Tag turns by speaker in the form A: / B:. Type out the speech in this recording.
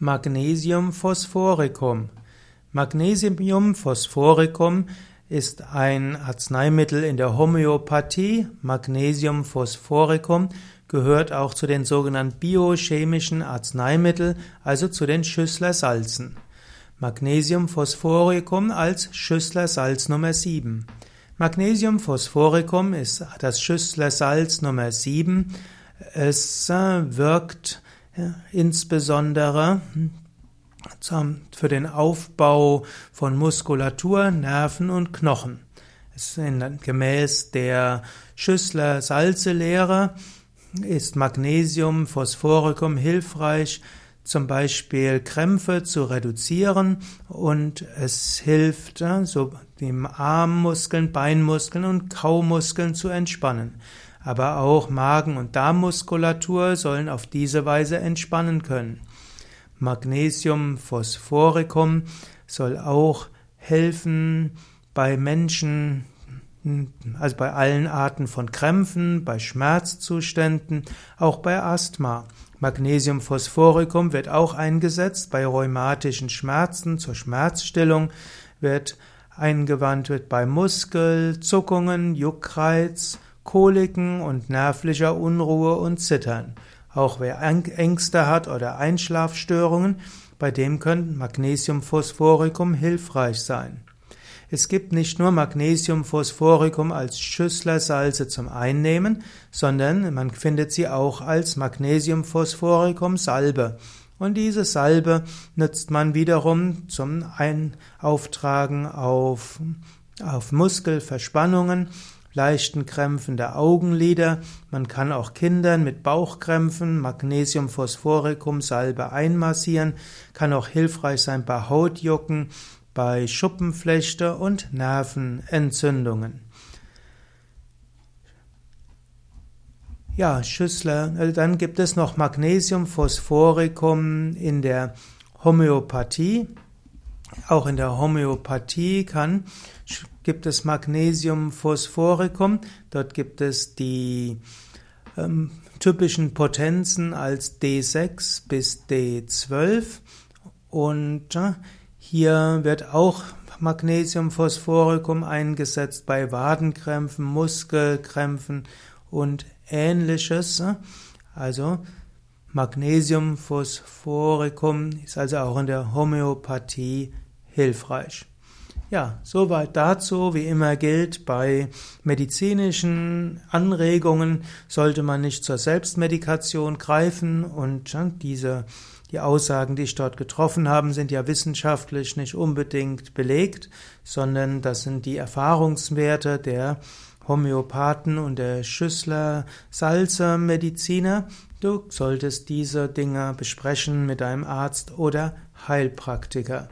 A: Magnesium phosphoricum. Magnesium phosphoricum ist ein Arzneimittel in der Homöopathie. Magnesium phosphoricum gehört auch zu den sogenannten biochemischen Arzneimitteln, also zu den Schüssler-Salzen. Magnesium phosphoricum als Schüssler-Salz Nummer 7. Magnesium phosphoricum ist das Schüssler-Salz Nummer 7. Es wirkt insbesondere für den Aufbau von Muskulatur, Nerven und Knochen. Ist gemäß der Schüssler-Salze-Lehre ist Magnesium, Phosphoricum hilfreich, zum Beispiel Krämpfe zu reduzieren und es hilft, so die Armmuskeln, Beinmuskeln und Kaumuskeln zu entspannen aber auch Magen- und Darmmuskulatur sollen auf diese Weise entspannen können. Magnesium Phosphoricum soll auch helfen bei Menschen, also bei allen Arten von Krämpfen, bei Schmerzzuständen, auch bei Asthma. Magnesium Phosphoricum wird auch eingesetzt bei rheumatischen Schmerzen zur Schmerzstillung, wird eingewandt wird bei Muskelzuckungen, Juckreiz, Koliken und nervlicher Unruhe und Zittern. Auch wer Ängste hat oder Einschlafstörungen, bei dem könnte Magnesiumphosphoricum hilfreich sein. Es gibt nicht nur Magnesiumphosphoricum als Schüsslersalze zum Einnehmen, sondern man findet sie auch als Magnesiumphosphoricum Salbe. Und diese Salbe nutzt man wiederum zum Auftragen auf, auf Muskelverspannungen leichten Krämpfen der Augenlider. Man kann auch Kindern mit Bauchkrämpfen Magnesium Phosphoricum Salbe einmassieren, kann auch hilfreich sein bei Hautjucken, bei Schuppenflechte und Nervenentzündungen. Ja, Schüssler, äh, dann gibt es noch Magnesium Phosphoricum in der Homöopathie. Auch in der Homöopathie kann, gibt es Magnesium Phosphoricum. Dort gibt es die ähm, typischen Potenzen als D6 bis D12. Und äh, hier wird auch Magnesium Phosphoricum eingesetzt bei Wadenkrämpfen, Muskelkrämpfen und ähnliches. Also Magnesium Phosphoricum ist also auch in der Homöopathie hilfreich. Ja, soweit dazu. Wie immer gilt, bei medizinischen Anregungen sollte man nicht zur Selbstmedikation greifen und diese die Aussagen, die ich dort getroffen habe, sind ja wissenschaftlich nicht unbedingt belegt, sondern das sind die Erfahrungswerte der Homöopathen und der Schüssler Salzer Mediziner. Du solltest diese Dinge besprechen mit deinem Arzt oder Heilpraktiker.